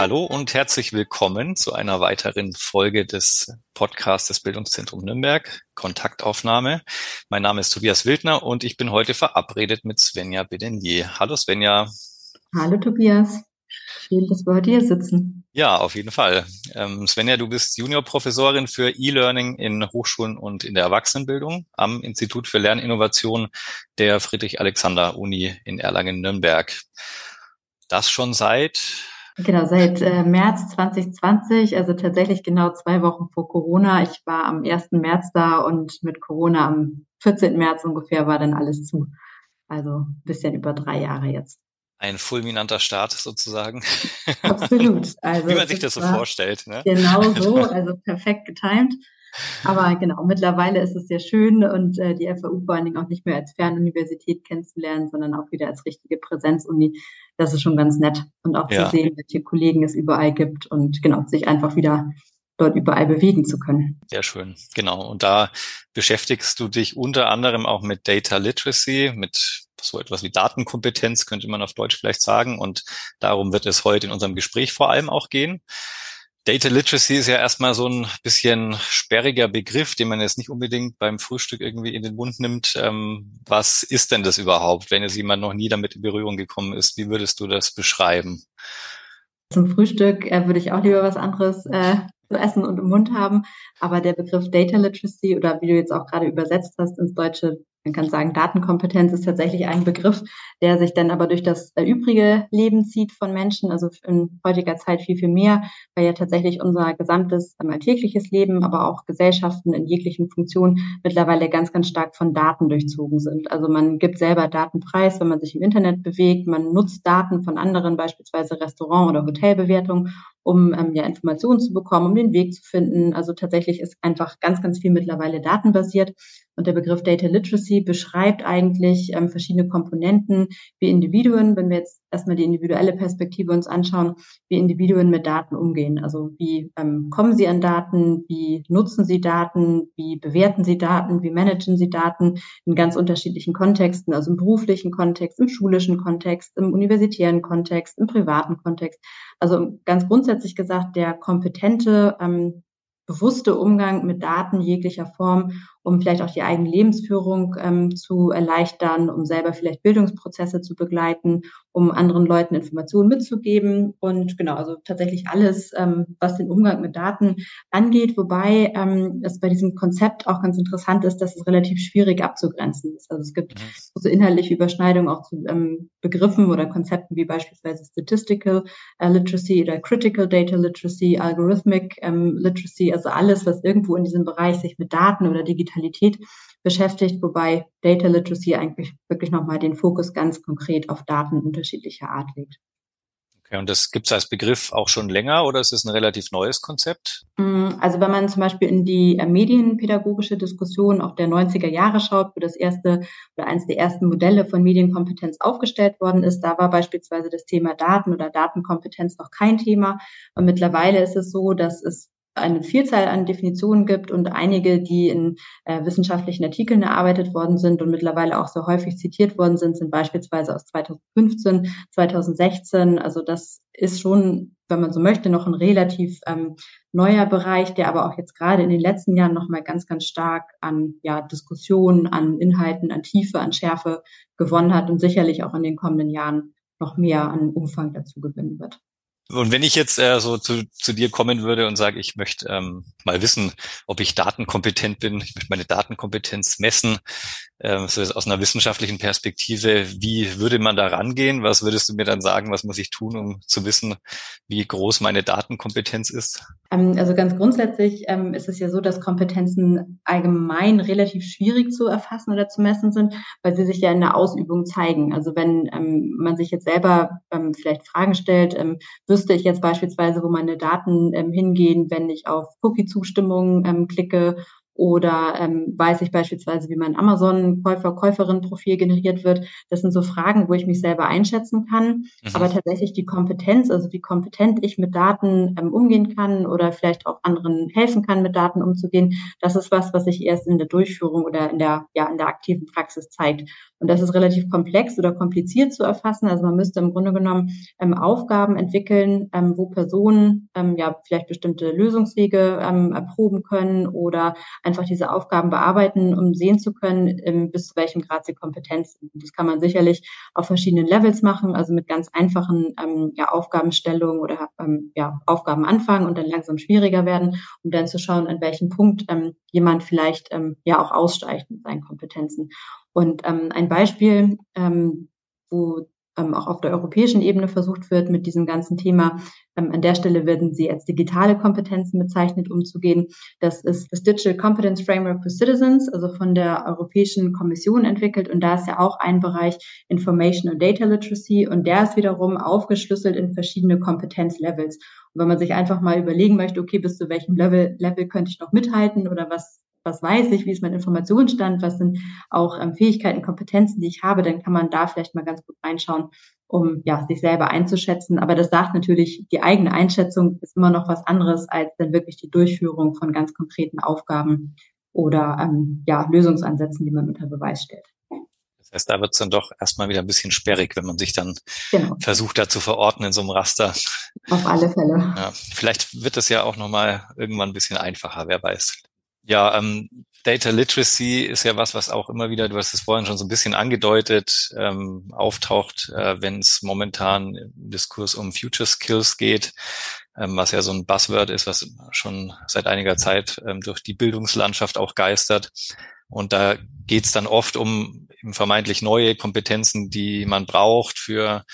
Hallo und herzlich willkommen zu einer weiteren Folge des Podcasts des Bildungszentrums Nürnberg, Kontaktaufnahme. Mein Name ist Tobias Wildner und ich bin heute verabredet mit Svenja Bedenier. Hallo Svenja. Hallo Tobias. Schön, dass wir heute hier sitzen. Ja, auf jeden Fall. Ähm, Svenja, du bist Juniorprofessorin für E-Learning in Hochschulen und in der Erwachsenenbildung am Institut für Lerninnovation der Friedrich-Alexander-Uni in Erlangen-Nürnberg. Das schon seit Genau, seit äh, März 2020, also tatsächlich genau zwei Wochen vor Corona. Ich war am 1. März da und mit Corona am 14. März ungefähr war dann alles zu. Also ein bisschen über drei Jahre jetzt. Ein fulminanter Start sozusagen. Absolut. Also Wie man sich das so vorstellt. Ne? Genau so, also perfekt getimt. Aber genau, mittlerweile ist es sehr schön und äh, die FAU vor allen Dingen auch nicht mehr als Fernuniversität kennenzulernen, sondern auch wieder als richtige Präsenzuni. Das ist schon ganz nett. Und auch ja. zu sehen, welche Kollegen es überall gibt und genau, sich einfach wieder dort überall bewegen zu können. Sehr schön, genau. Und da beschäftigst du dich unter anderem auch mit Data Literacy, mit so etwas wie Datenkompetenz, könnte man auf Deutsch vielleicht sagen. Und darum wird es heute in unserem Gespräch vor allem auch gehen. Data Literacy ist ja erstmal so ein bisschen sperriger Begriff, den man jetzt nicht unbedingt beim Frühstück irgendwie in den Mund nimmt. Ähm, was ist denn das überhaupt, wenn jetzt jemand noch nie damit in Berührung gekommen ist? Wie würdest du das beschreiben? Zum Frühstück äh, würde ich auch lieber was anderes äh, zu essen und im Mund haben. Aber der Begriff Data Literacy oder wie du jetzt auch gerade übersetzt hast ins Deutsche, man kann sagen, Datenkompetenz ist tatsächlich ein Begriff, der sich dann aber durch das übrige Leben zieht von Menschen, also in heutiger Zeit viel, viel mehr, weil ja tatsächlich unser gesamtes alltägliches Leben, aber auch Gesellschaften in jeglichen Funktionen mittlerweile ganz, ganz stark von Daten durchzogen sind. Also man gibt selber Daten preis, wenn man sich im Internet bewegt, man nutzt Daten von anderen, beispielsweise Restaurant- oder Hotelbewertungen, um ähm, ja Informationen zu bekommen, um den Weg zu finden. Also tatsächlich ist einfach ganz, ganz viel mittlerweile datenbasiert. Und der Begriff Data Literacy beschreibt eigentlich ähm, verschiedene Komponenten, wie Individuen, wenn wir jetzt erstmal die individuelle Perspektive uns anschauen, wie Individuen mit Daten umgehen. Also wie ähm, kommen sie an Daten, wie nutzen sie Daten, wie bewerten sie Daten, wie managen sie Daten in ganz unterschiedlichen Kontexten, also im beruflichen Kontext, im schulischen Kontext, im universitären Kontext, im privaten Kontext. Also ganz grundsätzlich gesagt, der kompetente ähm, bewusste Umgang mit Daten jeglicher Form um vielleicht auch die eigene Lebensführung ähm, zu erleichtern, um selber vielleicht Bildungsprozesse zu begleiten, um anderen Leuten Informationen mitzugeben. Und genau, also tatsächlich alles, ähm, was den Umgang mit Daten angeht, wobei ähm, es bei diesem Konzept auch ganz interessant ist, dass es relativ schwierig abzugrenzen ist. Also es gibt so inhaltliche Überschneidungen auch zu ähm, Begriffen oder Konzepten wie beispielsweise Statistical äh, Literacy oder Critical Data Literacy, Algorithmic ähm, Literacy, also alles, was irgendwo in diesem Bereich sich mit Daten oder digital Digitalität beschäftigt, wobei Data Literacy eigentlich wirklich nochmal den Fokus ganz konkret auf Daten unterschiedlicher Art legt. Okay, und das gibt es als Begriff auch schon länger oder ist es ein relativ neues Konzept? Mm, also wenn man zum Beispiel in die äh, medienpädagogische Diskussion auch der 90er Jahre schaut, wo das erste oder eines der ersten Modelle von Medienkompetenz aufgestellt worden ist, da war beispielsweise das Thema Daten oder Datenkompetenz noch kein Thema. Und mittlerweile ist es so, dass es eine Vielzahl an Definitionen gibt und einige, die in äh, wissenschaftlichen Artikeln erarbeitet worden sind und mittlerweile auch so häufig zitiert worden sind, sind beispielsweise aus 2015, 2016. Also das ist schon, wenn man so möchte, noch ein relativ ähm, neuer Bereich, der aber auch jetzt gerade in den letzten Jahren nochmal ganz, ganz stark an ja, Diskussionen, an Inhalten, an Tiefe, an Schärfe gewonnen hat und sicherlich auch in den kommenden Jahren noch mehr an Umfang dazu gewinnen wird. Und wenn ich jetzt äh, so zu, zu dir kommen würde und sage, ich möchte ähm, mal wissen, ob ich datenkompetent bin, ich möchte meine Datenkompetenz messen, ähm, so aus einer wissenschaftlichen Perspektive, wie würde man da rangehen? Was würdest du mir dann sagen, was muss ich tun, um zu wissen, wie groß meine Datenkompetenz ist? Ähm, also ganz grundsätzlich ähm, ist es ja so, dass Kompetenzen allgemein relativ schwierig zu erfassen oder zu messen sind, weil sie sich ja in der Ausübung zeigen. Also wenn ähm, man sich jetzt selber ähm, vielleicht Fragen stellt, ähm, wüsste ich jetzt beispielsweise, wo meine Daten ähm, hingehen, wenn ich auf Cookie-Zustimmung klicke Oder ähm, weiß ich beispielsweise, wie mein Amazon-Käufer-Käuferin-Profil generiert wird? Das sind so Fragen, wo ich mich selber einschätzen kann. Mhm. Aber tatsächlich die Kompetenz, also wie kompetent ich mit Daten ähm, umgehen kann oder vielleicht auch anderen helfen kann, mit Daten umzugehen, das ist was, was sich erst in der Durchführung oder in der, ja, in der aktiven Praxis zeigt. Und das ist relativ komplex oder kompliziert zu erfassen. Also man müsste im Grunde genommen ähm, Aufgaben entwickeln, ähm, wo Personen ähm, ja vielleicht bestimmte Lösungswege ähm, erproben können oder einfach diese Aufgaben bearbeiten, um sehen zu können, ähm, bis zu welchem Grad sie Kompetenz sind. Das kann man sicherlich auf verschiedenen Levels machen, also mit ganz einfachen ähm, ja, Aufgabenstellungen oder ähm, ja, Aufgaben anfangen und dann langsam schwieriger werden, um dann zu schauen, an welchem Punkt ähm, jemand vielleicht ähm, ja auch aussteigt mit seinen Kompetenzen. Und ähm, ein Beispiel, ähm, wo ähm, auch auf der europäischen Ebene versucht wird, mit diesem ganzen Thema. Ähm, an der Stelle werden sie als digitale Kompetenzen bezeichnet, umzugehen. Das ist das Digital Competence Framework for Citizens, also von der Europäischen Kommission entwickelt. Und da ist ja auch ein Bereich Information und Data Literacy. Und der ist wiederum aufgeschlüsselt in verschiedene Kompetenzlevels. Und wenn man sich einfach mal überlegen möchte, okay, bis zu welchem Level, Level könnte ich noch mithalten oder was was weiß ich, wie ist mein Informationsstand, was sind auch ähm, Fähigkeiten, Kompetenzen, die ich habe, dann kann man da vielleicht mal ganz gut reinschauen, um ja, sich selber einzuschätzen. Aber das sagt natürlich, die eigene Einschätzung ist immer noch was anderes als dann wirklich die Durchführung von ganz konkreten Aufgaben oder ähm, ja, Lösungsansätzen, die man unter Beweis stellt. Das heißt, da wird es dann doch erstmal wieder ein bisschen sperrig, wenn man sich dann genau. versucht, da zu verorten in so einem Raster. Auf alle Fälle. Ja, vielleicht wird es ja auch nochmal irgendwann ein bisschen einfacher, wer weiß. Ja, ähm, Data Literacy ist ja was, was auch immer wieder, du hast es vorhin schon so ein bisschen angedeutet, ähm, auftaucht, äh, wenn es momentan im Diskurs um Future Skills geht, ähm, was ja so ein Buzzword ist, was schon seit einiger Zeit ähm, durch die Bildungslandschaft auch geistert. Und da geht es dann oft um vermeintlich neue Kompetenzen, die man braucht für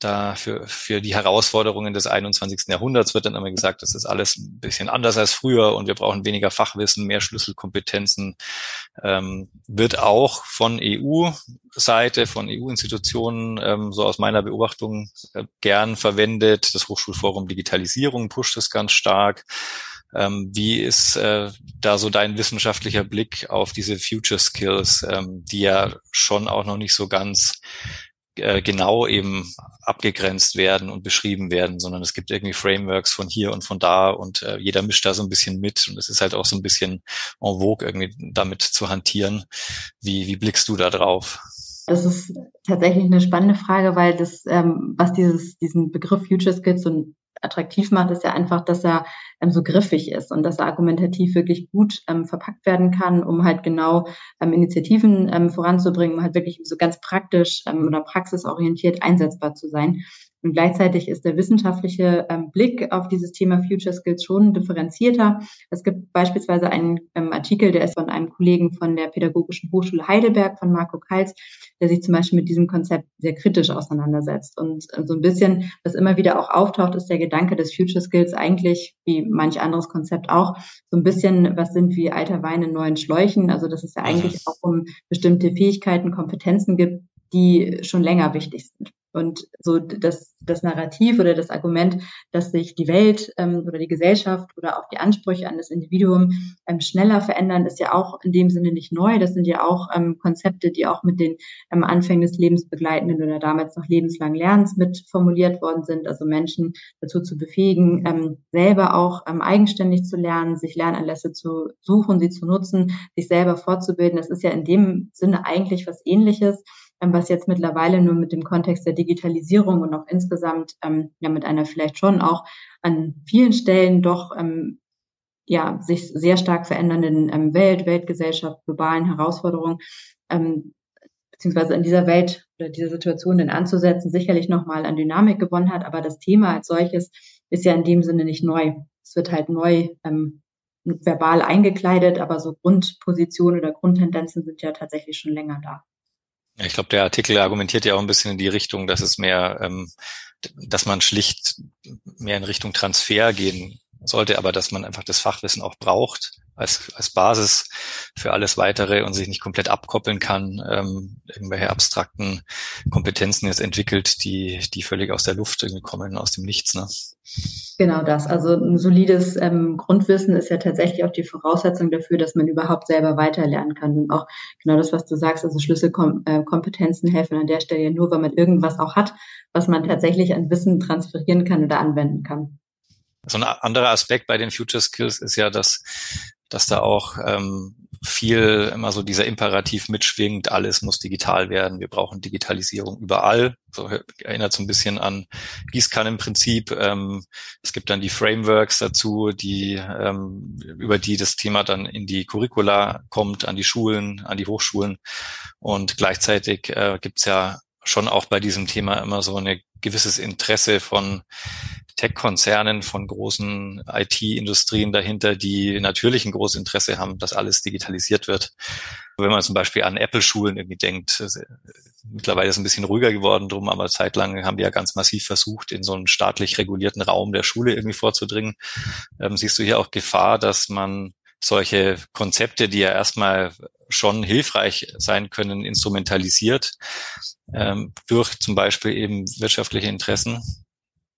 da für, für die Herausforderungen des 21. Jahrhunderts wird dann immer gesagt, das ist alles ein bisschen anders als früher und wir brauchen weniger Fachwissen, mehr Schlüsselkompetenzen. Ähm, wird auch von EU-Seite, von EU-Institutionen, ähm, so aus meiner Beobachtung, äh, gern verwendet. Das Hochschulforum Digitalisierung pusht es ganz stark. Ähm, wie ist äh, da so dein wissenschaftlicher Blick auf diese Future Skills, ähm, die ja schon auch noch nicht so ganz äh, genau eben abgegrenzt werden und beschrieben werden, sondern es gibt irgendwie Frameworks von hier und von da und äh, jeder mischt da so ein bisschen mit und es ist halt auch so ein bisschen en vogue irgendwie damit zu hantieren. Wie, wie blickst du da drauf? Das ist tatsächlich eine spannende Frage, weil das, ähm, was dieses, diesen Begriff Future Skills so attraktiv macht, ist ja einfach, dass er ähm, so griffig ist und dass er argumentativ wirklich gut ähm, verpackt werden kann, um halt genau ähm, Initiativen ähm, voranzubringen, um halt wirklich so ganz praktisch ähm, oder praxisorientiert einsetzbar zu sein. Und gleichzeitig ist der wissenschaftliche ähm, Blick auf dieses Thema Future Skills schon differenzierter. Es gibt beispielsweise einen ähm, Artikel, der ist von einem Kollegen von der Pädagogischen Hochschule Heidelberg, von Marco Kals, der sich zum Beispiel mit diesem Konzept sehr kritisch auseinandersetzt. Und äh, so ein bisschen, was immer wieder auch auftaucht, ist der Gedanke des Future Skills eigentlich, wie manch anderes Konzept auch, so ein bisschen, was sind wie alter Wein in neuen Schläuchen. Also dass es ja eigentlich auch um bestimmte Fähigkeiten, Kompetenzen gibt, die schon länger wichtig sind. Und so das, das Narrativ oder das Argument, dass sich die Welt ähm, oder die Gesellschaft oder auch die Ansprüche an das Individuum ähm, schneller verändern, ist ja auch in dem Sinne nicht neu. Das sind ja auch ähm, Konzepte, die auch mit den ähm, Anfängen des lebensbegleitenden oder damals noch lebenslang Lernens mit formuliert worden sind. Also Menschen dazu zu befähigen, ähm, selber auch ähm, eigenständig zu lernen, sich Lernanlässe zu suchen, sie zu nutzen, sich selber fortzubilden. Das ist ja in dem Sinne eigentlich was Ähnliches was jetzt mittlerweile nur mit dem Kontext der Digitalisierung und auch insgesamt ähm, ja mit einer vielleicht schon auch an vielen Stellen doch ähm, ja sich sehr stark verändernden ähm, Welt, Weltgesellschaft, globalen Herausforderungen ähm, beziehungsweise in dieser Welt oder dieser Situation denn anzusetzen, sicherlich nochmal an Dynamik gewonnen hat, aber das Thema als solches ist ja in dem Sinne nicht neu. Es wird halt neu ähm, verbal eingekleidet, aber so Grundpositionen oder Grundtendenzen sind ja tatsächlich schon länger da. Ich glaube, der Artikel argumentiert ja auch ein bisschen in die Richtung, dass es mehr, ähm, dass man schlicht mehr in Richtung Transfer gehen sollte, aber dass man einfach das Fachwissen auch braucht. Als, als Basis für alles weitere und sich nicht komplett abkoppeln kann, ähm, irgendwelche abstrakten Kompetenzen jetzt entwickelt, die, die völlig aus der Luft irgendwie kommen, aus dem Nichts. Ne? Genau das. Also ein solides ähm, Grundwissen ist ja tatsächlich auch die Voraussetzung dafür, dass man überhaupt selber weiterlernen kann. Und auch genau das, was du sagst, also Schlüsselkompetenzen äh, helfen an der Stelle ja nur, wenn man irgendwas auch hat, was man tatsächlich an Wissen transferieren kann oder anwenden kann. So ein anderer Aspekt bei den Future Skills ist ja, dass, dass da auch ähm, viel immer so dieser Imperativ mitschwingt, alles muss digital werden, wir brauchen Digitalisierung überall. So erinnert so ein bisschen an Gießkannenprinzip. Ähm, es gibt dann die Frameworks dazu, die ähm, über die das Thema dann in die Curricula kommt, an die Schulen, an die Hochschulen. Und gleichzeitig äh, gibt es ja schon auch bei diesem Thema immer so ein gewisses Interesse von Tech-Konzernen, von großen IT-Industrien dahinter, die natürlich ein großes Interesse haben, dass alles digitalisiert wird. Wenn man zum Beispiel an Apple-Schulen irgendwie denkt, mittlerweile ist es ein bisschen ruhiger geworden drum, aber zeitlang haben die ja ganz massiv versucht, in so einen staatlich regulierten Raum der Schule irgendwie vorzudringen. Ähm, siehst du hier auch Gefahr, dass man solche Konzepte, die ja erstmal schon hilfreich sein können, instrumentalisiert ähm, durch zum Beispiel eben wirtschaftliche Interessen?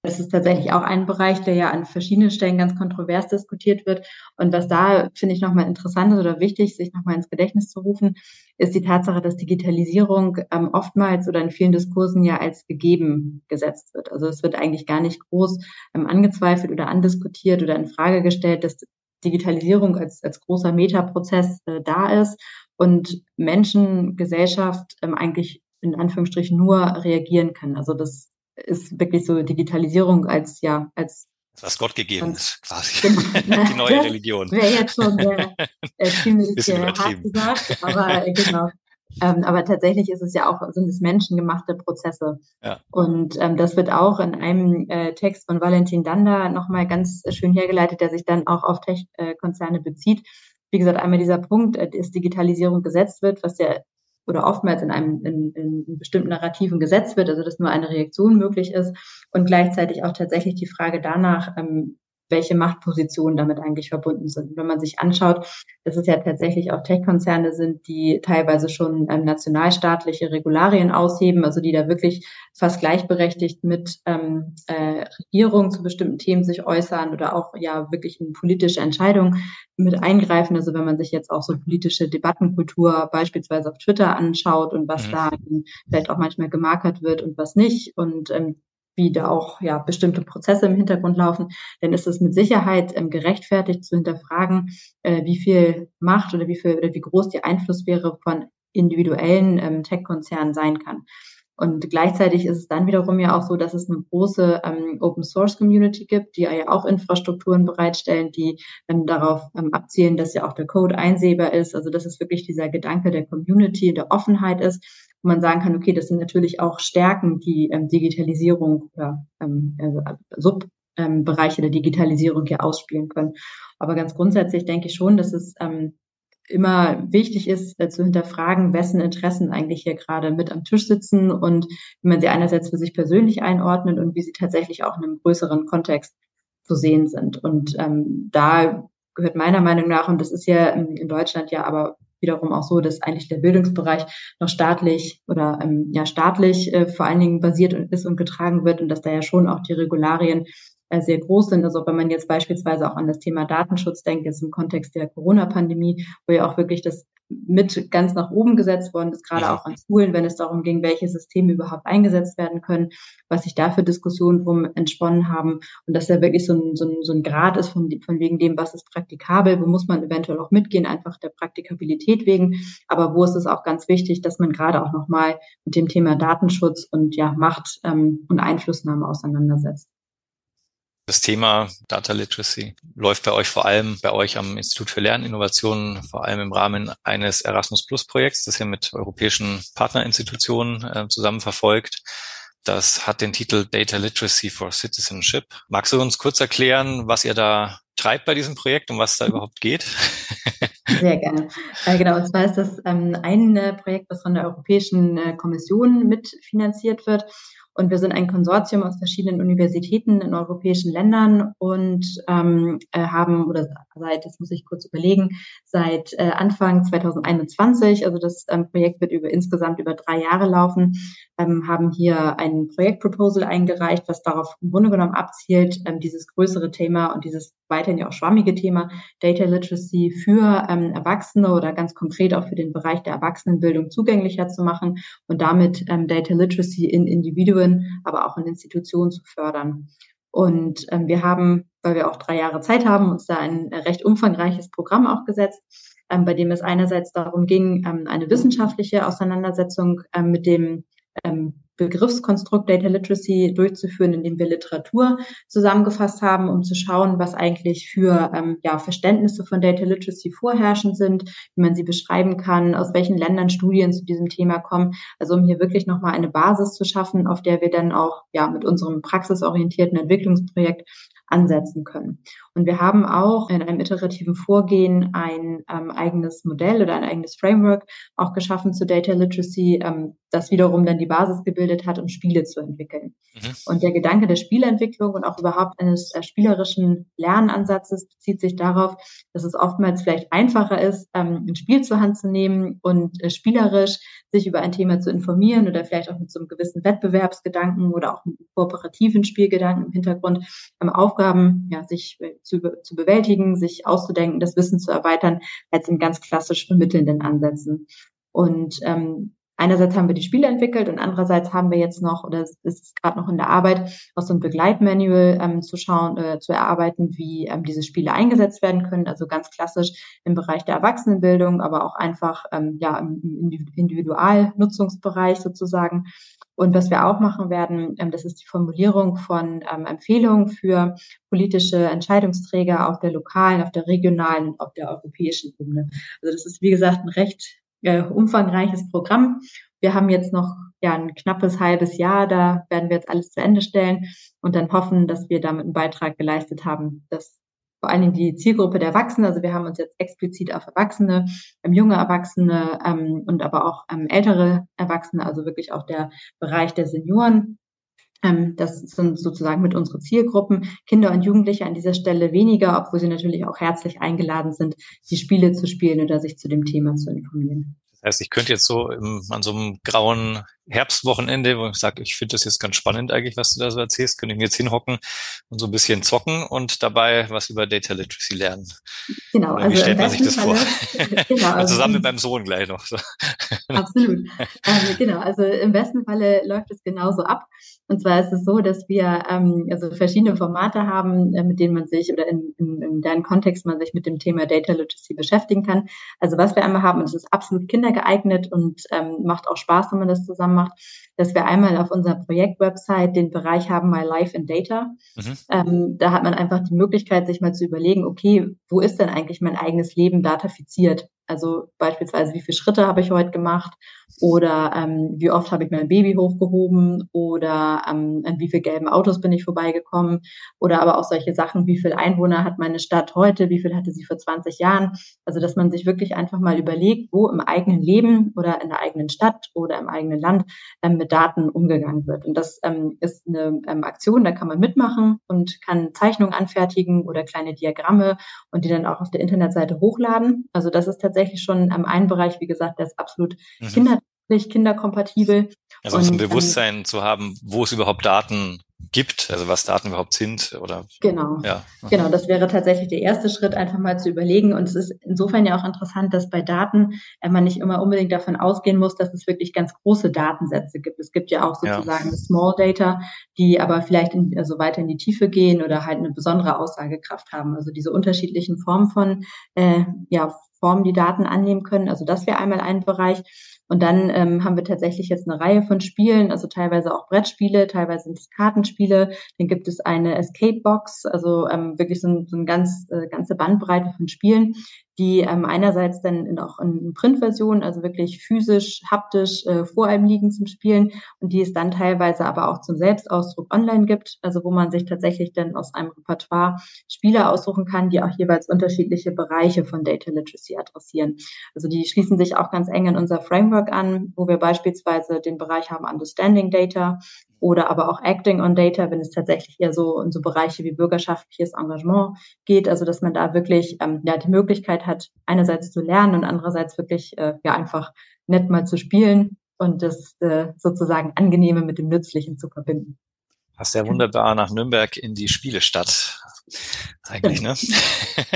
Das ist tatsächlich auch ein Bereich, der ja an verschiedenen Stellen ganz kontrovers diskutiert wird. Und was da, finde ich, nochmal interessant ist oder wichtig, sich nochmal ins Gedächtnis zu rufen, ist die Tatsache, dass Digitalisierung ähm, oftmals oder in vielen Diskursen ja als gegeben gesetzt wird. Also es wird eigentlich gar nicht groß ähm, angezweifelt oder andiskutiert oder in Frage gestellt, dass Digitalisierung als, als großer Metaprozess äh, da ist und Menschen, Gesellschaft ähm, eigentlich in Anführungsstrichen nur reagieren können. Also das ist wirklich so Digitalisierung als ja als was Gott gegeben ist, quasi. Genau. Die neue Religion. Wäre jetzt schon sehr, äh, ziemlich äh, hart gesagt, aber äh, genau. Ähm, aber tatsächlich ist es ja auch, sind es menschengemachte Prozesse. Ja. Und ähm, das wird auch in einem äh, Text von Valentin Danda nochmal ganz schön hergeleitet, der sich dann auch auf Tech-Konzerne bezieht. Wie gesagt, einmal dieser Punkt, äh, dass Digitalisierung gesetzt wird, was ja oder oftmals in einem in, in bestimmten Narrativen gesetzt wird, also dass nur eine Reaktion möglich ist. Und gleichzeitig auch tatsächlich die Frage danach, ähm, welche Machtpositionen damit eigentlich verbunden sind. Wenn man sich anschaut, dass es ja tatsächlich auch Tech-Konzerne sind, die teilweise schon ähm, nationalstaatliche Regularien ausheben, also die da wirklich fast gleichberechtigt mit ähm, äh, Regierungen zu bestimmten Themen sich äußern oder auch ja wirklich in politische Entscheidungen mit eingreifen. Also wenn man sich jetzt auch so politische Debattenkultur beispielsweise auf Twitter anschaut und was mhm. da vielleicht auch manchmal gemarkert wird und was nicht und ähm, wie da auch ja bestimmte Prozesse im Hintergrund laufen, dann ist es mit Sicherheit ähm, gerechtfertigt zu hinterfragen, äh, wie viel Macht oder wie viel oder wie groß der Einfluss wäre von individuellen ähm, Tech-Konzernen sein kann. Und gleichzeitig ist es dann wiederum ja auch so, dass es eine große ähm, Open Source Community gibt, die ja auch Infrastrukturen bereitstellen, die ähm, darauf ähm, abzielen, dass ja auch der Code einsehbar ist. Also dass es wirklich dieser Gedanke der Community, der Offenheit ist wo man sagen kann, okay, das sind natürlich auch Stärken, die ähm, Digitalisierung oder ähm, also Subbereiche ähm, der Digitalisierung hier ausspielen können. Aber ganz grundsätzlich denke ich schon, dass es ähm, immer wichtig ist, äh, zu hinterfragen, wessen Interessen eigentlich hier gerade mit am Tisch sitzen und wie man sie einerseits für sich persönlich einordnet und wie sie tatsächlich auch in einem größeren Kontext zu sehen sind. Und ähm, da gehört meiner Meinung nach, und das ist ja in Deutschland ja aber wiederum auch so, dass eigentlich der Bildungsbereich noch staatlich oder ähm, ja staatlich äh, vor allen Dingen basiert ist und getragen wird und dass da ja schon auch die Regularien sehr groß sind. Also wenn man jetzt beispielsweise auch an das Thema Datenschutz denkt, jetzt im Kontext der Corona-Pandemie, wo ja auch wirklich das mit ganz nach oben gesetzt worden ist, gerade auch an Schulen, wenn es darum ging, welche Systeme überhaupt eingesetzt werden können, was sich da für Diskussionen drum entsponnen haben und dass da wirklich so ein, so ein, so ein Grad ist von, von wegen dem, was ist praktikabel, wo muss man eventuell auch mitgehen, einfach der Praktikabilität wegen, aber wo ist es auch ganz wichtig, dass man gerade auch nochmal mit dem Thema Datenschutz und ja Macht ähm, und Einflussnahme auseinandersetzt. Das Thema Data Literacy läuft bei euch vor allem, bei euch am Institut für Lerninnovationen, vor allem im Rahmen eines Erasmus Plus Projekts, das ihr mit europäischen Partnerinstitutionen äh, zusammen verfolgt. Das hat den Titel Data Literacy for Citizenship. Magst du uns kurz erklären, was ihr da treibt bei diesem Projekt und was da überhaupt geht? Sehr gerne. Äh, genau, und zwar ist das ähm, ein äh, Projekt, das von der Europäischen äh, Kommission mitfinanziert wird Und wir sind ein Konsortium aus verschiedenen Universitäten in europäischen Ländern und ähm, äh, haben, oder seit, das muss ich kurz überlegen, seit äh, Anfang 2021, also das ähm, Projekt wird über insgesamt über drei Jahre laufen, ähm, haben hier ein Projektproposal eingereicht, was darauf im Grunde genommen abzielt, ähm, dieses größere Thema und dieses weiterhin ja auch schwammige Thema Data Literacy für ähm, Erwachsene oder ganz konkret auch für den Bereich der Erwachsenenbildung zugänglicher zu machen und damit ähm, Data Literacy in Individuen, aber auch in Institutionen zu fördern. Und ähm, wir haben, weil wir auch drei Jahre Zeit haben, uns da ein recht umfangreiches Programm auch gesetzt, ähm, bei dem es einerseits darum ging, ähm, eine wissenschaftliche Auseinandersetzung ähm, mit dem Begriffskonstrukt Data Literacy durchzuführen, indem wir Literatur zusammengefasst haben, um zu schauen, was eigentlich für ähm, ja, Verständnisse von Data Literacy vorherrschend sind, wie man sie beschreiben kann, aus welchen Ländern Studien zu diesem Thema kommen. Also um hier wirklich nochmal eine Basis zu schaffen, auf der wir dann auch ja mit unserem praxisorientierten Entwicklungsprojekt ansetzen können. Und wir haben auch in einem iterativen Vorgehen ein ähm, eigenes Modell oder ein eigenes Framework auch geschaffen zu Data Literacy, ähm, das wiederum dann die Basis gebildet hat, um Spiele zu entwickeln. Mhm. Und der Gedanke der Spielentwicklung und auch überhaupt eines äh, spielerischen Lernansatzes bezieht sich darauf, dass es oftmals vielleicht einfacher ist, ähm, ein Spiel zur Hand zu nehmen und äh, spielerisch sich über ein Thema zu informieren oder vielleicht auch mit so einem gewissen Wettbewerbsgedanken oder auch mit einem kooperativen Spielgedanken im Hintergrund ähm, Aufgaben ja, sich äh, zu, zu bewältigen, sich auszudenken, das Wissen zu erweitern, als in ganz klassisch vermittelnden Ansätzen. Und ähm, einerseits haben wir die Spiele entwickelt und andererseits haben wir jetzt noch, oder es ist gerade noch in der Arbeit, auch so ein Begleitmanual ähm, zu schauen, äh, zu erarbeiten, wie ähm, diese Spiele eingesetzt werden können. Also ganz klassisch im Bereich der Erwachsenenbildung, aber auch einfach ähm, ja im Individualnutzungsbereich sozusagen. Und was wir auch machen werden, ähm, das ist die Formulierung von ähm, Empfehlungen für politische Entscheidungsträger auf der lokalen, auf der regionalen und auf der europäischen Ebene. Also das ist, wie gesagt, ein recht äh, umfangreiches Programm. Wir haben jetzt noch ja ein knappes halbes Jahr, da werden wir jetzt alles zu Ende stellen und dann hoffen, dass wir damit einen Beitrag geleistet haben, dass vor allen Dingen die Zielgruppe der Erwachsenen, also wir haben uns jetzt explizit auf Erwachsene, ähm, junge Erwachsene ähm, und aber auch ähm, ältere Erwachsene, also wirklich auch der Bereich der Senioren. Ähm, das sind sozusagen mit unsere Zielgruppen. Kinder und Jugendliche an dieser Stelle weniger, obwohl sie natürlich auch herzlich eingeladen sind, die Spiele zu spielen oder sich zu dem Thema zu informieren. Das heißt, ich könnte jetzt so im, an so einem grauen Herbstwochenende, wo ich sage, ich finde das jetzt ganz spannend eigentlich, was du da so erzählst, könnte ich mir jetzt hinhocken und so ein bisschen zocken und dabei was über Data Literacy lernen. Genau. Oder wie also stellt man sich das Falle, vor? Genau, also zusammen mit meinem Sohn gleich noch. So. Absolut. Also, genau. Also im besten Falle läuft es genauso ab. Und zwar ist es so, dass wir ähm, also verschiedene Formate haben, äh, mit denen man sich oder in, in, in deren Kontext man sich mit dem Thema Data Literacy beschäftigen kann. Also was wir einmal haben, und es ist absolut kindergeeignet und ähm, macht auch Spaß, wenn man das zusammen macht, dass wir einmal auf unserer Projektwebsite den Bereich haben My Life in Data. Mhm. Ähm, da hat man einfach die Möglichkeit, sich mal zu überlegen, okay, wo ist denn eigentlich mein eigenes Leben datafiziert? Also beispielsweise, wie viele Schritte habe ich heute gemacht? Oder ähm, wie oft habe ich mein Baby hochgehoben? Oder ähm, an wie viele gelben Autos bin ich vorbeigekommen? Oder aber auch solche Sachen, wie viele Einwohner hat meine Stadt heute? Wie viel hatte sie vor 20 Jahren? Also, dass man sich wirklich einfach mal überlegt, wo im eigenen Leben oder in der eigenen Stadt oder im eigenen Land ähm, mit Daten umgegangen wird. Und das ähm, ist eine ähm, Aktion, da kann man mitmachen und kann Zeichnungen anfertigen oder kleine Diagramme und die dann auch auf der Internetseite hochladen. Also das ist tatsächlich schon ähm, ein Bereich, wie gesagt, der ist absolut mhm. kindertauglich, kinderkompatibel. Also und, ein ähm, Bewusstsein ähm, zu haben, wo es überhaupt Daten gibt, also was Daten überhaupt sind oder genau, ja. genau, das wäre tatsächlich der erste Schritt, einfach mal zu überlegen. Und es ist insofern ja auch interessant, dass bei Daten äh, man nicht immer unbedingt davon ausgehen muss, dass es wirklich ganz große Datensätze gibt. Es gibt ja auch sozusagen ja. Small Data, die aber vielleicht in, also weiter in die Tiefe gehen oder halt eine besondere Aussagekraft haben. Also diese unterschiedlichen Formen von äh, ja Formen, die Daten annehmen können. Also das wäre einmal ein Bereich. Und dann ähm, haben wir tatsächlich jetzt eine Reihe von Spielen, also teilweise auch Brettspiele, teilweise sind es Kartenspiele. Dann gibt es eine Escape Box, also ähm, wirklich so, ein, so eine ganz äh, ganze Bandbreite von Spielen, die ähm, einerseits dann in, auch in Printversion, also wirklich physisch, haptisch äh, vor einem liegen zum Spielen und die es dann teilweise aber auch zum Selbstausdruck online gibt, also wo man sich tatsächlich dann aus einem Repertoire Spiele aussuchen kann, die auch jeweils unterschiedliche Bereiche von Data Literacy adressieren. Also die schließen sich auch ganz eng in unser Framework an, wo wir beispielsweise den Bereich haben Understanding Data, oder aber auch Acting on Data, wenn es tatsächlich eher so in so Bereiche wie bürgerschaftliches Engagement geht. Also dass man da wirklich ähm, ja die Möglichkeit hat, einerseits zu lernen und andererseits wirklich äh, ja einfach nett mal zu spielen und das äh, sozusagen Angenehme mit dem Nützlichen zu verbinden. Passt ja wunderbar nach Nürnberg in die Spielestadt. Eigentlich, ne?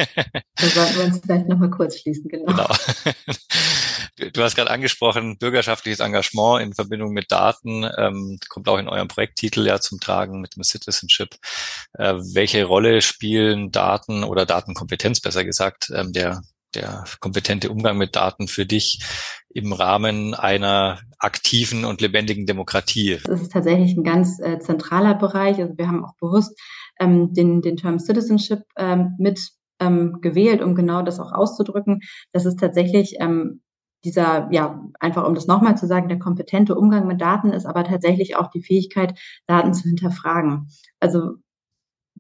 da sollten wir uns vielleicht nochmal kurz schließen, genau. genau. Du hast gerade angesprochen, bürgerschaftliches Engagement in Verbindung mit Daten, ähm, kommt auch in eurem Projekttitel ja zum Tragen mit dem Citizenship. Äh, welche Rolle spielen Daten oder Datenkompetenz, besser gesagt, ähm, der der kompetente Umgang mit Daten für dich im Rahmen einer aktiven und lebendigen Demokratie? Das ist tatsächlich ein ganz äh, zentraler Bereich. Also wir haben auch bewusst ähm, den, den Term Citizenship ähm, mit ähm, gewählt, um genau das auch auszudrücken. Das ist tatsächlich ähm, dieser, ja, einfach um das nochmal zu sagen, der kompetente Umgang mit Daten ist aber tatsächlich auch die Fähigkeit, Daten zu hinterfragen. Also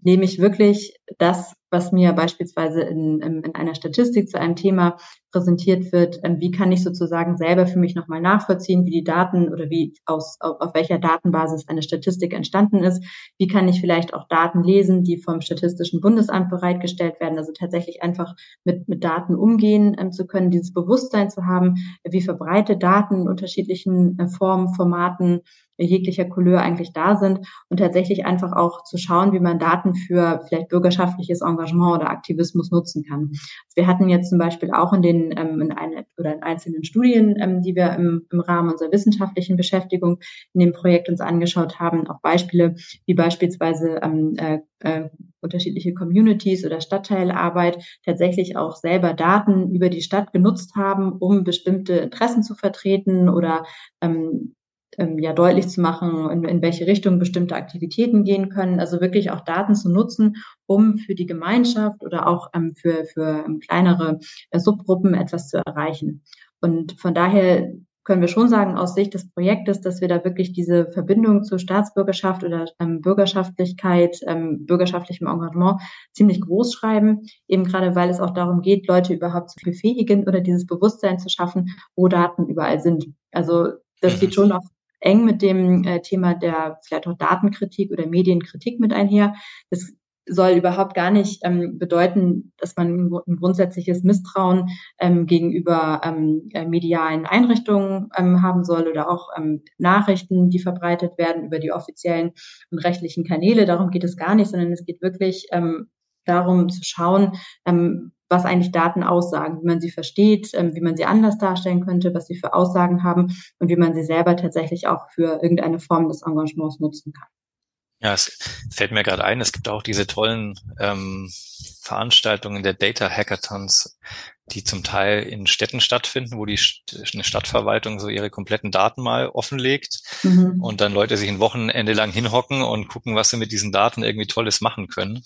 nehme ich wirklich das was mir beispielsweise in, in, einer Statistik zu einem Thema präsentiert wird, ähm, wie kann ich sozusagen selber für mich nochmal nachvollziehen, wie die Daten oder wie aus, auf, auf welcher Datenbasis eine Statistik entstanden ist, wie kann ich vielleicht auch Daten lesen, die vom Statistischen Bundesamt bereitgestellt werden, also tatsächlich einfach mit, mit Daten umgehen ähm, zu können, dieses Bewusstsein zu haben, wie verbreitet Daten in unterschiedlichen äh, Formen, Formaten, jeglicher Couleur eigentlich da sind und tatsächlich einfach auch zu schauen, wie man Daten für vielleicht bürgerschaftliches Engagement oder Aktivismus nutzen kann. Wir hatten jetzt zum Beispiel auch in den ähm, in eine, oder in einzelnen Studien, ähm, die wir im, im Rahmen unserer wissenschaftlichen Beschäftigung in dem Projekt uns angeschaut haben, auch Beispiele wie beispielsweise ähm, äh, äh, unterschiedliche Communities oder Stadtteilarbeit tatsächlich auch selber Daten über die Stadt genutzt haben, um bestimmte Interessen zu vertreten oder ähm, ähm, ja deutlich zu machen, in, in welche Richtung bestimmte Aktivitäten gehen können. Also wirklich auch Daten zu nutzen, um für die Gemeinschaft oder auch ähm, für, für ähm, kleinere äh, Subgruppen etwas zu erreichen. Und von daher können wir schon sagen aus Sicht des Projektes, dass wir da wirklich diese Verbindung zur Staatsbürgerschaft oder ähm, Bürgerschaftlichkeit, ähm, bürgerschaftlichem Engagement ziemlich groß schreiben, eben gerade weil es auch darum geht, Leute überhaupt zu befähigen oder dieses Bewusstsein zu schaffen, wo Daten überall sind. Also das geht schon auch eng mit dem äh, Thema der vielleicht auch Datenkritik oder Medienkritik mit einher. Das soll überhaupt gar nicht ähm, bedeuten, dass man ein grundsätzliches Misstrauen ähm, gegenüber ähm, äh, medialen Einrichtungen ähm, haben soll oder auch ähm, Nachrichten, die verbreitet werden über die offiziellen und rechtlichen Kanäle. Darum geht es gar nicht, sondern es geht wirklich ähm, darum zu schauen, ähm, was eigentlich Daten aussagen, wie man sie versteht, ähm, wie man sie anders darstellen könnte, was sie für Aussagen haben und wie man sie selber tatsächlich auch für irgendeine Form des Engagements nutzen kann. Ja, es fällt mir gerade ein, es gibt auch diese tollen ähm, Veranstaltungen der Data Hackathons, die zum Teil in Städten stattfinden, wo die eine Stadtverwaltung so ihre kompletten Daten mal offenlegt mhm. und dann Leute sich ein Wochenende lang hinhocken und gucken, was sie mit diesen Daten irgendwie Tolles machen können.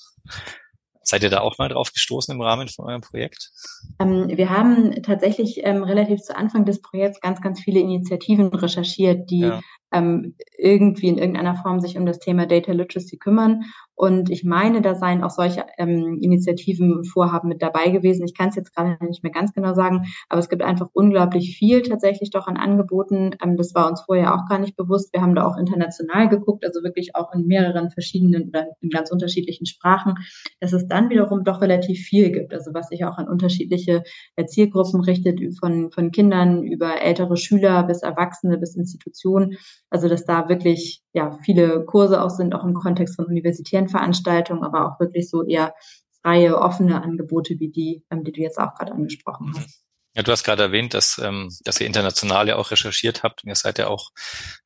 Seid ihr da auch mal drauf gestoßen im Rahmen von eurem Projekt? Ähm, wir haben tatsächlich ähm, relativ zu Anfang des Projekts ganz, ganz viele Initiativen recherchiert, die ja ähm, irgendwie in irgendeiner Form sich um das Thema Data Literacy kümmern. Und ich meine, da seien auch solche ähm, Initiativen, Vorhaben mit dabei gewesen. Ich kann es jetzt gerade nicht mehr ganz genau sagen, aber es gibt einfach unglaublich viel tatsächlich doch an Angeboten. Ähm, das war uns vorher auch gar nicht bewusst. Wir haben da auch international geguckt, also wirklich auch in mehreren verschiedenen oder in ganz unterschiedlichen Sprachen, dass es dann wiederum doch relativ viel gibt. Also was sich auch an unterschiedliche Zielgruppen richtet, von, von Kindern über ältere Schüler bis Erwachsene bis Institutionen. Also dass da wirklich ja viele Kurse auch sind, auch im Kontext von universitären Veranstaltungen, aber auch wirklich so eher freie, offene Angebote wie die, ähm, die du jetzt auch gerade angesprochen hast. Ja, du hast gerade erwähnt, dass, ähm, dass ihr international ja auch recherchiert habt. ihr seid ja auch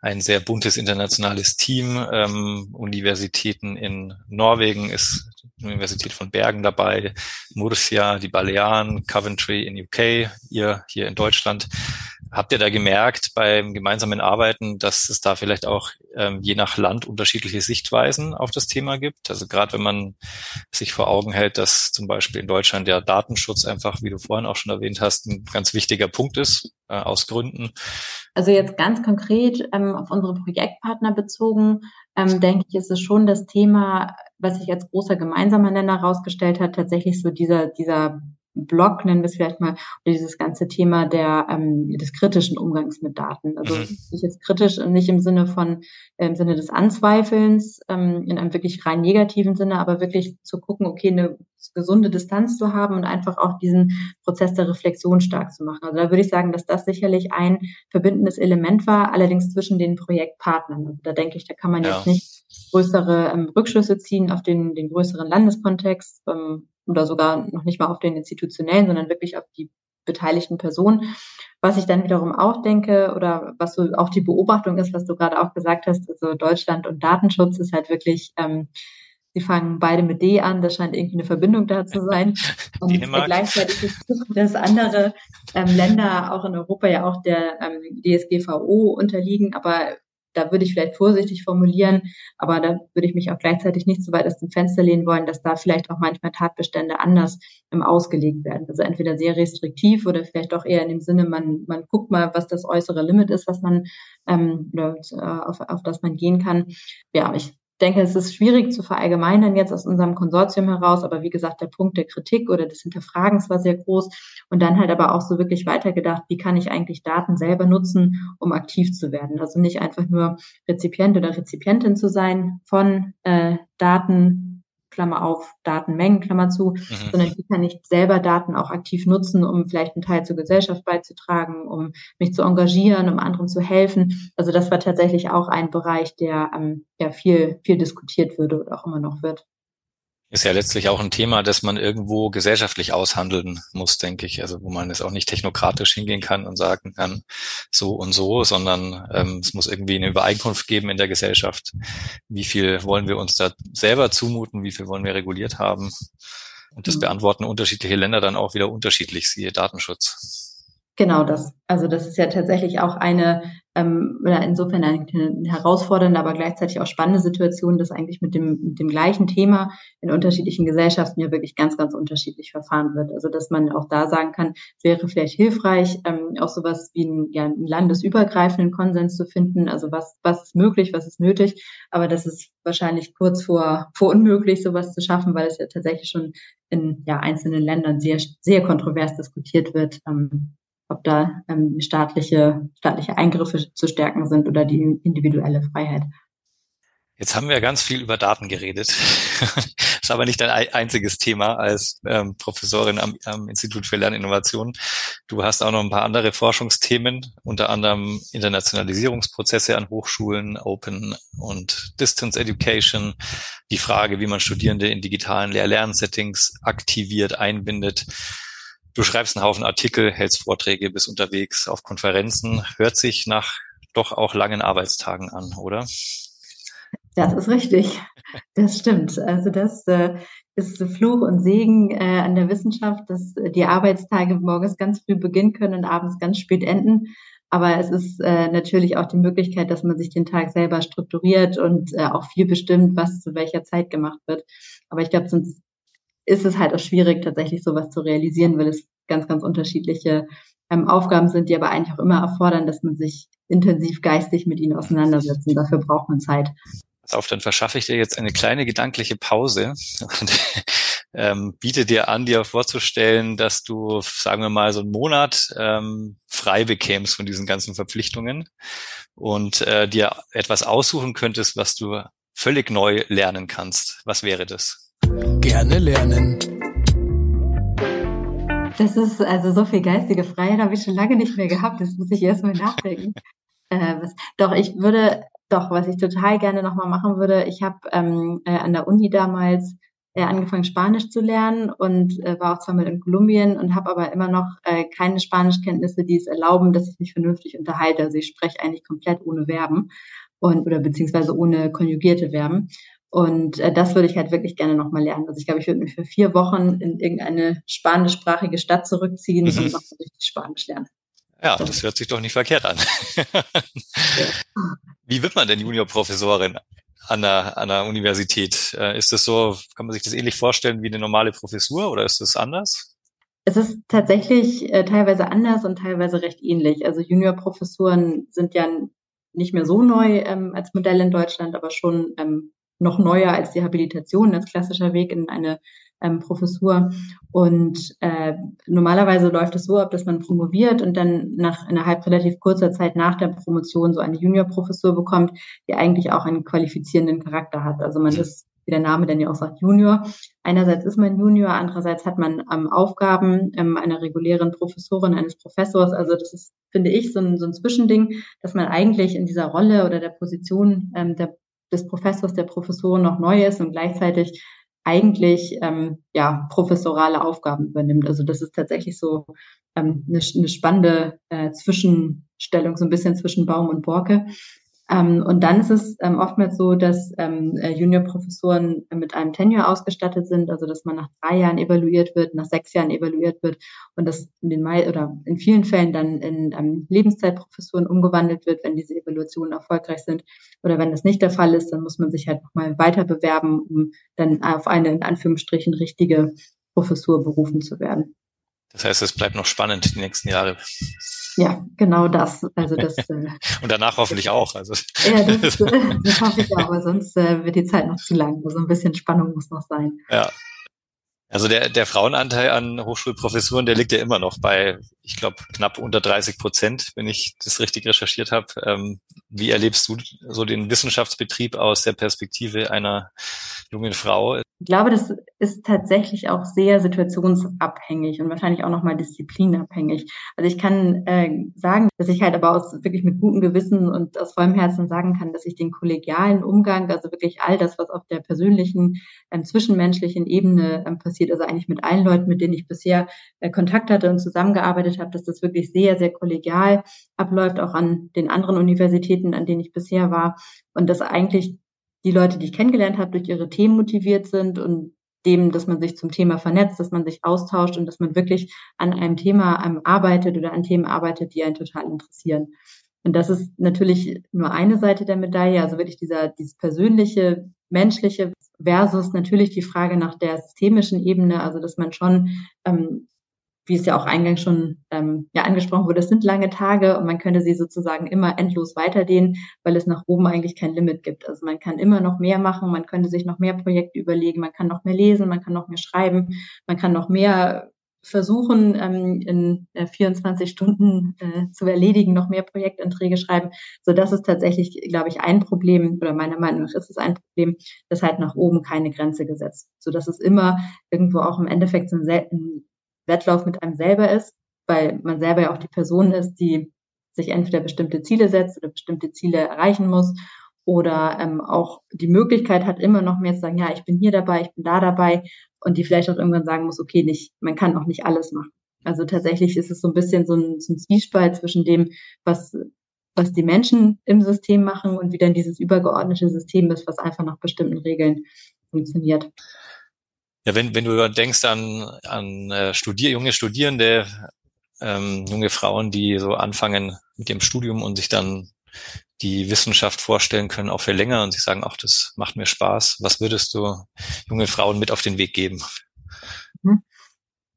ein sehr buntes internationales Team. Ähm, Universitäten in Norwegen ist die Universität von Bergen dabei, Murcia, die Balearen, Coventry in UK, ihr hier in Deutschland. Habt ihr da gemerkt beim gemeinsamen Arbeiten, dass es da vielleicht auch ähm, je nach Land unterschiedliche Sichtweisen auf das Thema gibt? Also gerade wenn man sich vor Augen hält, dass zum Beispiel in Deutschland der Datenschutz einfach, wie du vorhin auch schon erwähnt hast, ein ganz wichtiger Punkt ist, äh, aus Gründen. Also jetzt ganz konkret ähm, auf unsere Projektpartner bezogen, ähm, denke ich, ist es schon das Thema, was sich als großer gemeinsamer Nenner herausgestellt hat, tatsächlich so dieser, dieser Block, nennen wir es vielleicht mal, oder dieses ganze Thema der, ähm, des kritischen Umgangs mit Daten. Also mhm. nicht jetzt kritisch und nicht im Sinne von, äh, im Sinne des Anzweifelns, ähm, in einem wirklich rein negativen Sinne, aber wirklich zu gucken, okay, eine gesunde Distanz zu haben und einfach auch diesen Prozess der Reflexion stark zu machen. Also da würde ich sagen, dass das sicherlich ein verbindendes Element war, allerdings zwischen den Projektpartnern. Also da denke ich, da kann man ja. jetzt nicht größere ähm, Rückschlüsse ziehen auf den, den größeren Landeskontext ähm, oder sogar noch nicht mal auf den institutionellen, sondern wirklich auf die beteiligten Personen. Was ich dann wiederum auch denke oder was so auch die Beobachtung ist, was du gerade auch gesagt hast, also Deutschland und Datenschutz ist halt wirklich, ähm, sie fangen beide mit D an, da scheint irgendwie eine Verbindung da zu sein. Und gleichzeitig ist das andere ähm, Länder auch in Europa ja auch der ähm, DSGVO unterliegen, aber da würde ich vielleicht vorsichtig formulieren, aber da würde ich mich auch gleichzeitig nicht so weit aus dem Fenster lehnen wollen, dass da vielleicht auch manchmal Tatbestände anders ähm, ausgelegt werden. Also entweder sehr restriktiv oder vielleicht auch eher in dem Sinne, man, man guckt mal, was das äußere Limit ist, was man ähm, äh, auf, auf das man gehen kann. Ja, ich denke, es ist schwierig zu verallgemeinern jetzt aus unserem Konsortium heraus, aber wie gesagt, der Punkt der Kritik oder des Hinterfragens war sehr groß und dann halt aber auch so wirklich weitergedacht, wie kann ich eigentlich Daten selber nutzen, um aktiv zu werden. Also nicht einfach nur Rezipient oder Rezipientin zu sein von äh, Daten, Klammer auf, Datenmengen, Klammer zu, mhm. sondern wie kann ich selber Daten auch aktiv nutzen, um vielleicht einen Teil zur Gesellschaft beizutragen, um mich zu engagieren, um anderen zu helfen. Also das war tatsächlich auch ein Bereich, der ähm, ja viel, viel diskutiert würde und auch immer noch wird. Ist ja letztlich auch ein Thema, das man irgendwo gesellschaftlich aushandeln muss, denke ich. Also wo man es auch nicht technokratisch hingehen kann und sagen kann, so und so, sondern ähm, es muss irgendwie eine Übereinkunft geben in der Gesellschaft. Wie viel wollen wir uns da selber zumuten? Wie viel wollen wir reguliert haben? Und das mhm. beantworten unterschiedliche Länder dann auch wieder unterschiedlich, siehe Datenschutz. Genau das. Also das ist ja tatsächlich auch eine, ähm, oder insofern eine, herausfordernde, aber gleichzeitig auch spannende Situation, dass eigentlich mit dem, mit dem gleichen Thema in unterschiedlichen Gesellschaften ja wirklich ganz, ganz unterschiedlich verfahren wird. Also dass man auch da sagen kann, es wäre vielleicht hilfreich, ähm, auch sowas wie einen, ja, einen landesübergreifenden Konsens zu finden. Also was, was ist möglich, was ist nötig, aber das ist wahrscheinlich kurz vor, vor unmöglich, sowas zu schaffen, weil es ja tatsächlich schon in ja, einzelnen Ländern sehr, sehr kontrovers diskutiert wird. Ähm, ob da ähm, staatliche, staatliche Eingriffe zu stärken sind oder die individuelle Freiheit. Jetzt haben wir ganz viel über Daten geredet. ist aber nicht dein einziges Thema als ähm, Professorin am, am Institut für Lerninnovation. Du hast auch noch ein paar andere Forschungsthemen, unter anderem Internationalisierungsprozesse an Hochschulen, Open und Distance Education, die Frage, wie man Studierende in digitalen Lehr-Lernsettings aktiviert, einbindet. Du schreibst einen Haufen Artikel, hältst Vorträge, bist unterwegs auf Konferenzen. Hört sich nach doch auch langen Arbeitstagen an, oder? Das ist richtig. Das stimmt. Also das äh, ist Fluch und Segen äh, an der Wissenschaft, dass die Arbeitstage morgens ganz früh beginnen können und abends ganz spät enden. Aber es ist äh, natürlich auch die Möglichkeit, dass man sich den Tag selber strukturiert und äh, auch viel bestimmt, was zu welcher Zeit gemacht wird. Aber ich glaube, sonst ist es halt auch schwierig, tatsächlich sowas zu realisieren, weil es ganz, ganz unterschiedliche ähm, Aufgaben sind, die aber eigentlich auch immer erfordern, dass man sich intensiv geistig mit ihnen auseinandersetzt. Und dafür braucht man Zeit. Pass auf, dann verschaffe ich dir jetzt eine kleine gedankliche Pause und ähm, biete dir an, dir vorzustellen, dass du, sagen wir mal, so einen Monat ähm, frei bekämst von diesen ganzen Verpflichtungen und äh, dir etwas aussuchen könntest, was du völlig neu lernen kannst. Was wäre das? Gerne lernen. Das ist also so viel geistige Freiheit habe ich schon lange nicht mehr gehabt. Das muss ich erstmal nachdenken. äh, was, doch, ich würde, doch, was ich total gerne nochmal machen würde, ich habe ähm, äh, an der Uni damals äh, angefangen, Spanisch zu lernen und äh, war auch zweimal in Kolumbien und habe aber immer noch äh, keine Spanischkenntnisse, die es erlauben, dass ich mich vernünftig unterhalte. Also ich spreche eigentlich komplett ohne Verben und oder beziehungsweise ohne konjugierte Verben. Und äh, das würde ich halt wirklich gerne nochmal lernen. Also ich glaube, ich würde mich für vier Wochen in irgendeine spanischsprachige Stadt zurückziehen mhm. und noch richtig Spanisch lernen. Ja, das hört sich doch nicht verkehrt an. Wie wird man denn Juniorprofessorin an der, an der Universität? Äh, ist das so, kann man sich das ähnlich vorstellen wie eine normale Professur oder ist das anders? Es ist tatsächlich äh, teilweise anders und teilweise recht ähnlich. Also Juniorprofessuren sind ja nicht mehr so neu ähm, als Modell in Deutschland, aber schon ähm, noch neuer als die Habilitation als klassischer Weg in eine ähm, Professur. Und äh, normalerweise läuft es so ab, dass man promoviert und dann nach innerhalb relativ kurzer Zeit nach der Promotion so eine Juniorprofessur bekommt, die eigentlich auch einen qualifizierenden Charakter hat. Also man ist wie der Name denn ja auch sagt, Junior. Einerseits ist man Junior, andererseits hat man ähm, Aufgaben ähm, einer regulären Professorin, eines Professors. Also das ist, finde ich, so ein, so ein Zwischending, dass man eigentlich in dieser Rolle oder der Position ähm, der, des Professors, der Professorin noch neu ist und gleichzeitig eigentlich ähm, ja professorale Aufgaben übernimmt. Also das ist tatsächlich so ähm, eine, eine spannende äh, Zwischenstellung, so ein bisschen zwischen Baum und Borke. Ähm, und dann ist es ähm, oftmals so, dass ähm, äh, Juniorprofessoren mit einem Tenure ausgestattet sind, also dass man nach drei Jahren evaluiert wird, nach sechs Jahren evaluiert wird und das in den Mai oder in vielen Fällen dann in Lebenszeitprofessuren umgewandelt wird, wenn diese Evaluationen erfolgreich sind. Oder wenn das nicht der Fall ist, dann muss man sich halt nochmal weiter bewerben, um dann auf eine in Anführungsstrichen richtige Professur berufen zu werden. Das heißt, es bleibt noch spannend die nächsten Jahre. Ja, genau das. Also das. Äh, Und danach hoffentlich auch. Also. Ja, das, äh, das hoffe ich auch, aber sonst äh, wird die Zeit noch zu lang. Also ein bisschen Spannung muss noch sein. Ja. Also der, der Frauenanteil an Hochschulprofessuren, der liegt ja immer noch bei, ich glaube, knapp unter 30 Prozent, wenn ich das richtig recherchiert habe. Ähm, wie erlebst du so den Wissenschaftsbetrieb aus der Perspektive einer jungen Frau? Ich glaube, das ist tatsächlich auch sehr situationsabhängig und wahrscheinlich auch nochmal disziplinabhängig. Also ich kann äh, sagen, dass ich halt aber aus wirklich mit gutem Gewissen und aus vollem Herzen sagen kann, dass ich den kollegialen Umgang, also wirklich all das, was auf der persönlichen, ähm, zwischenmenschlichen Ebene ähm, passiert, also eigentlich mit allen Leuten, mit denen ich bisher äh, Kontakt hatte und zusammengearbeitet habe, dass das wirklich sehr, sehr kollegial abläuft, auch an den anderen Universitäten, an denen ich bisher war. Und dass eigentlich die Leute, die ich kennengelernt habe, durch ihre Themen motiviert sind und dem, dass man sich zum Thema vernetzt, dass man sich austauscht und dass man wirklich an einem Thema arbeitet oder an Themen arbeitet, die einen total interessieren. Und das ist natürlich nur eine Seite der Medaille, also wirklich dieser, dieses persönliche, menschliche versus natürlich die Frage nach der systemischen Ebene, also dass man schon ähm, wie es ja auch eingangs schon ähm, ja, angesprochen wurde, es sind lange Tage und man könnte sie sozusagen immer endlos weiterdehnen, weil es nach oben eigentlich kein Limit gibt. Also man kann immer noch mehr machen, man könnte sich noch mehr Projekte überlegen, man kann noch mehr lesen, man kann noch mehr schreiben, man kann noch mehr versuchen, ähm, in äh, 24 Stunden äh, zu erledigen, noch mehr Projektanträge schreiben. So, das ist tatsächlich, glaube ich, ein Problem, oder meiner Meinung nach ist es ein Problem, dass halt nach oben keine Grenze gesetzt. So, dass es immer irgendwo auch im Endeffekt so ein, Wettlauf mit einem selber ist, weil man selber ja auch die Person ist, die sich entweder bestimmte Ziele setzt oder bestimmte Ziele erreichen muss oder ähm, auch die Möglichkeit hat, immer noch mehr zu sagen, ja, ich bin hier dabei, ich bin da dabei und die vielleicht auch irgendwann sagen muss, okay, nicht, man kann auch nicht alles machen. Also tatsächlich ist es so ein bisschen so ein, so ein Zwiespalt zwischen dem, was, was die Menschen im System machen und wie dann dieses übergeordnete System ist, was einfach nach bestimmten Regeln funktioniert. Ja, wenn, wenn du denkst an, an äh, Studier, junge Studierende, ähm, junge Frauen, die so anfangen mit ihrem Studium und sich dann die Wissenschaft vorstellen können, auch für länger und sich sagen, ach, das macht mir Spaß. Was würdest du junge Frauen mit auf den Weg geben? Mhm.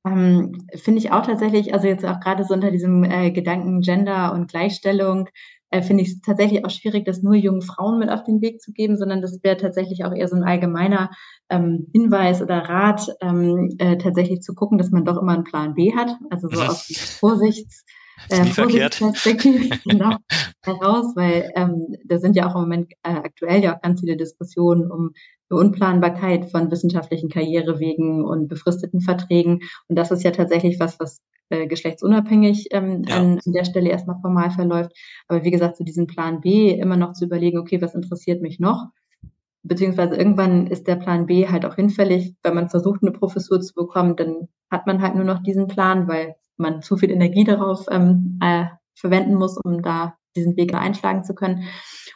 Ähm, Finde ich auch tatsächlich, also jetzt auch gerade so unter diesem äh, Gedanken Gender und Gleichstellung, äh, finde ich es tatsächlich auch schwierig, das nur jungen Frauen mit auf den Weg zu geben, sondern das wäre tatsächlich auch eher so ein allgemeiner ähm, Hinweis oder Rat, ähm, äh, tatsächlich zu gucken, dass man doch immer einen Plan B hat, also so mhm. aus Vorsichts äh, Vorsichtsperspektive genau, heraus, weil ähm, da sind ja auch im Moment äh, aktuell ja auch ganz viele Diskussionen um Unplanbarkeit von wissenschaftlichen Karrierewegen und befristeten Verträgen. Und das ist ja tatsächlich was, was äh, geschlechtsunabhängig ähm, ja. an, an der Stelle erstmal formal verläuft. Aber wie gesagt, zu so diesem Plan B immer noch zu überlegen, okay, was interessiert mich noch? Beziehungsweise irgendwann ist der Plan B halt auch hinfällig. Wenn man versucht, eine Professur zu bekommen, dann hat man halt nur noch diesen Plan, weil man zu viel Energie darauf ähm, äh, verwenden muss, um da diesen Weg einschlagen zu können.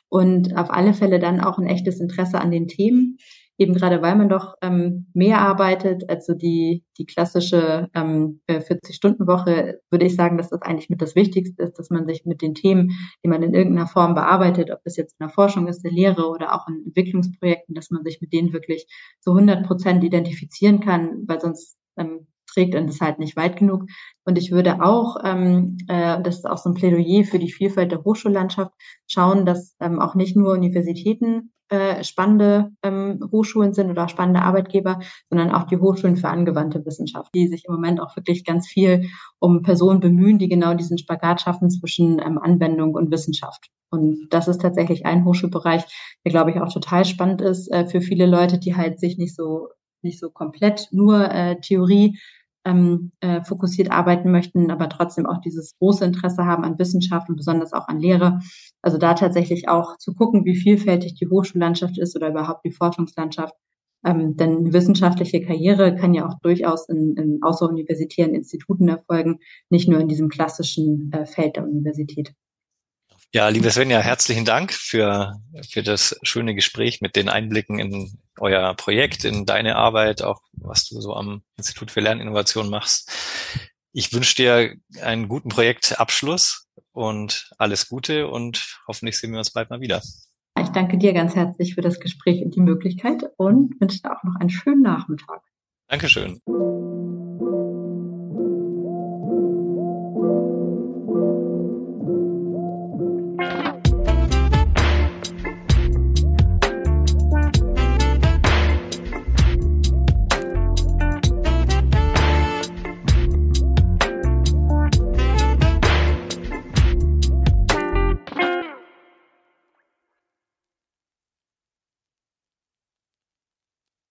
Und auf alle Fälle dann auch ein echtes Interesse an den Themen eben gerade weil man doch ähm, mehr arbeitet, also die, die klassische ähm, 40-Stunden-Woche, äh, würde ich sagen, dass das eigentlich mit das Wichtigste ist, dass man sich mit den Themen, die man in irgendeiner Form bearbeitet, ob das jetzt in der Forschung ist, der Lehre oder auch in Entwicklungsprojekten, dass man sich mit denen wirklich zu 100 Prozent identifizieren kann, weil sonst ähm, trägt und ist halt nicht weit genug. Und ich würde auch, ähm, äh, das ist auch so ein Plädoyer für die Vielfalt der Hochschullandschaft, schauen, dass ähm, auch nicht nur Universitäten äh, spannende ähm, Hochschulen sind oder spannende Arbeitgeber, sondern auch die Hochschulen für angewandte Wissenschaft, die sich im Moment auch wirklich ganz viel um Personen bemühen, die genau diesen Spagat schaffen zwischen ähm, Anwendung und Wissenschaft. Und das ist tatsächlich ein Hochschulbereich, der, glaube ich, auch total spannend ist äh, für viele Leute, die halt sich nicht so nicht so komplett nur äh, Theorie ähm, äh, fokussiert arbeiten möchten, aber trotzdem auch dieses große Interesse haben an Wissenschaft und besonders auch an Lehre. Also da tatsächlich auch zu gucken, wie vielfältig die Hochschullandschaft ist oder überhaupt die Forschungslandschaft. Ähm, denn wissenschaftliche Karriere kann ja auch durchaus in, in außeruniversitären Instituten erfolgen, nicht nur in diesem klassischen äh, Feld der Universität. Ja, liebe Svenja, herzlichen Dank für, für das schöne Gespräch mit den Einblicken in euer Projekt, in deine Arbeit, auch was du so am Institut für Lerninnovation machst. Ich wünsche dir einen guten Projektabschluss und alles Gute und hoffentlich sehen wir uns bald mal wieder. Ich danke dir ganz herzlich für das Gespräch und die Möglichkeit und wünsche dir auch noch einen schönen Nachmittag. Dankeschön.